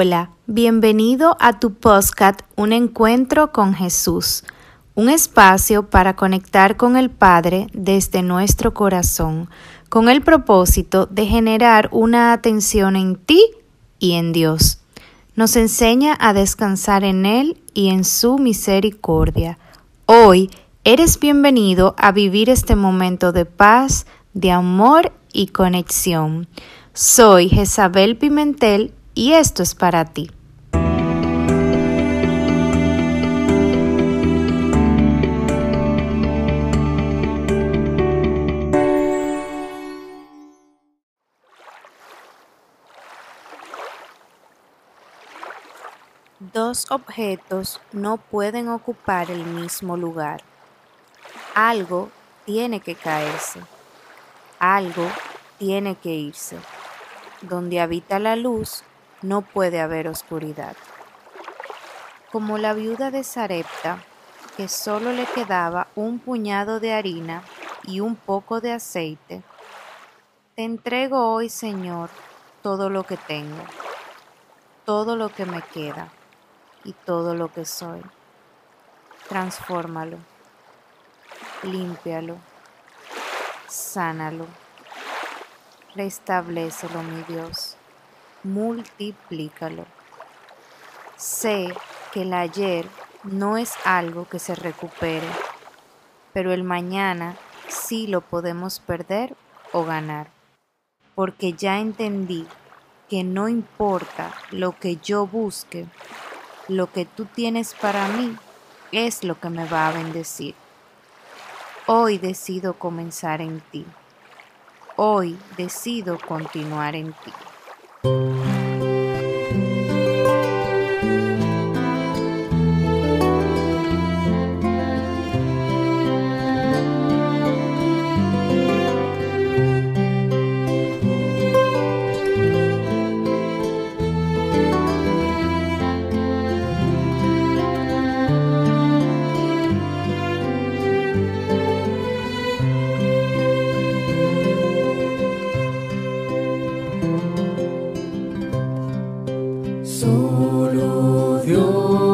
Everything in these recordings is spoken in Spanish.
Hola, bienvenido a tu podcast Un encuentro con Jesús, un espacio para conectar con el Padre desde nuestro corazón, con el propósito de generar una atención en ti y en Dios. Nos enseña a descansar en Él y en su misericordia. Hoy eres bienvenido a vivir este momento de paz, de amor y conexión. Soy Jezabel Pimentel y esto es para ti. Dos objetos no pueden ocupar el mismo lugar. Algo tiene que caerse. Algo tiene que irse. Donde habita la luz, no puede haber oscuridad. Como la viuda de Sarepta, que solo le quedaba un puñado de harina y un poco de aceite, te entrego hoy, Señor, todo lo que tengo, todo lo que me queda y todo lo que soy. Transfórmalo, límpialo, sánalo, restablecelo, mi Dios multiplícalo. Sé que el ayer no es algo que se recupere, pero el mañana sí lo podemos perder o ganar, porque ya entendí que no importa lo que yo busque, lo que tú tienes para mí es lo que me va a bendecir. Hoy decido comenzar en ti. Hoy decido continuar en ti. No busques nada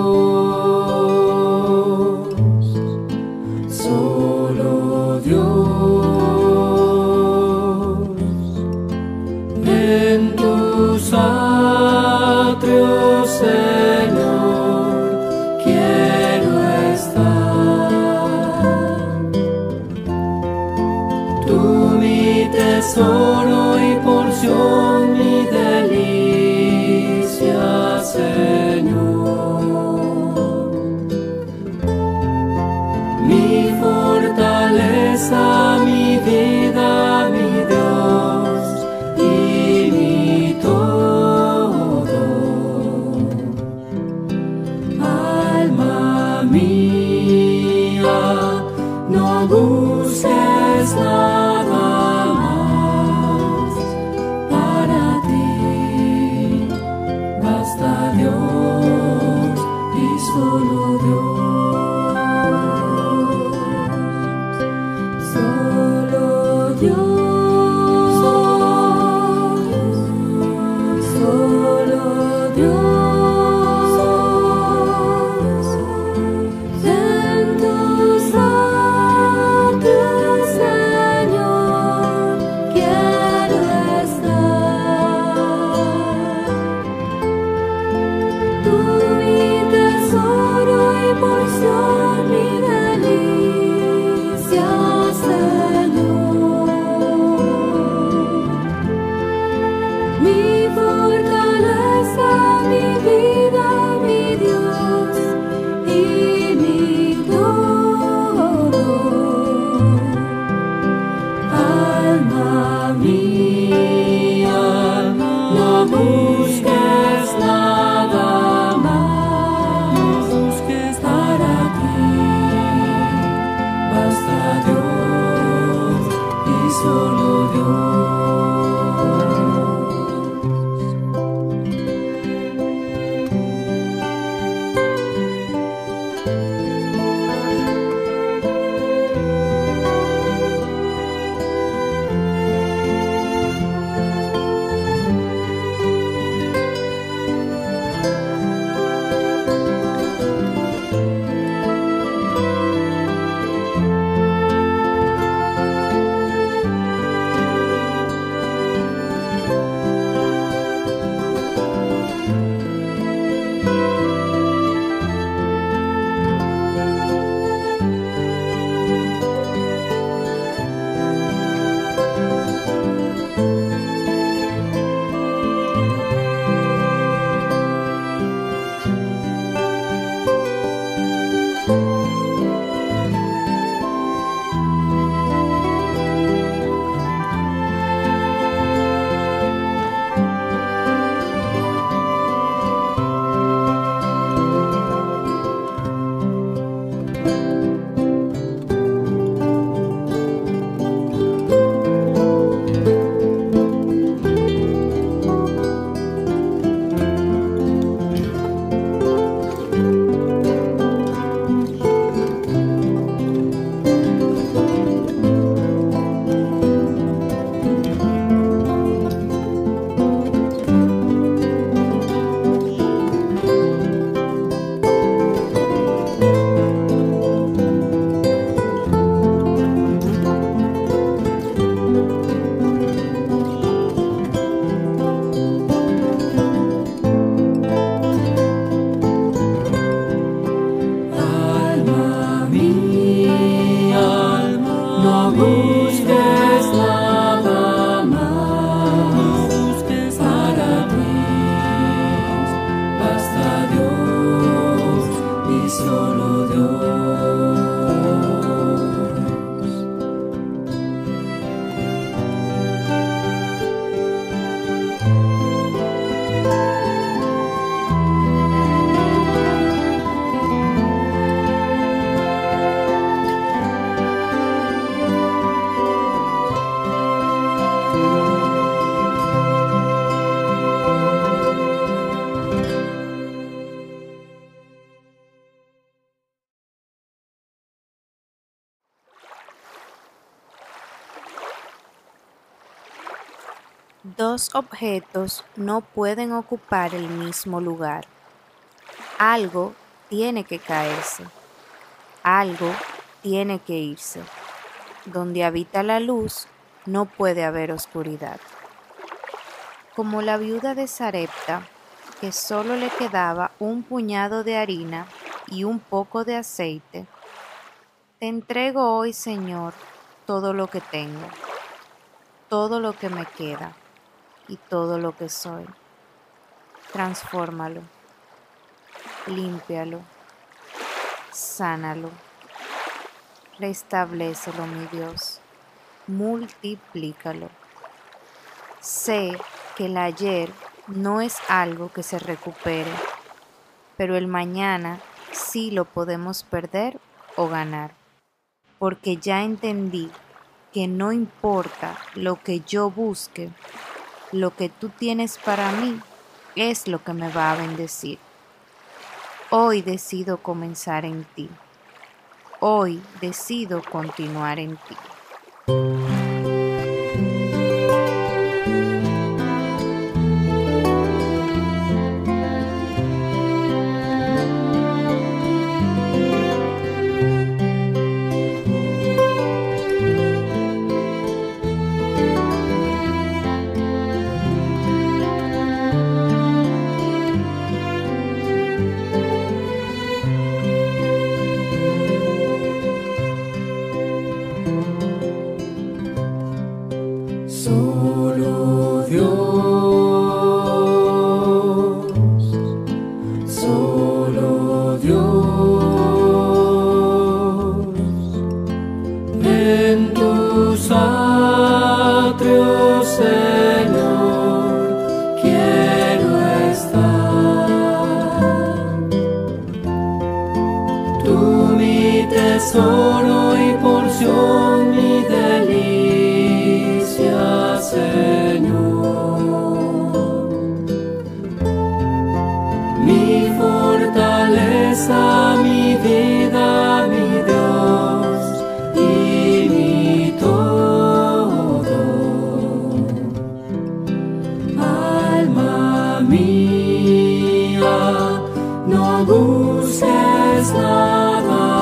Dos objetos no pueden ocupar el mismo lugar. Algo tiene que caerse. Algo tiene que irse. Donde habita la luz no puede haber oscuridad. Como la viuda de Sarepta, que solo le quedaba un puñado de harina y un poco de aceite, te entrego hoy, Señor, todo lo que tengo, todo lo que me queda y todo lo que soy. Transfórmalo, límpialo, sánalo, restablecelo, mi Dios, multiplícalo. Sé que el ayer no es algo que se recupere, pero el mañana sí lo podemos perder o ganar, porque ya entendí que no importa lo que yo busque, lo que tú tienes para mí es lo que me va a bendecir. Hoy decido comenzar en ti. Hoy decido continuar en ti. Solo Dios, Who says not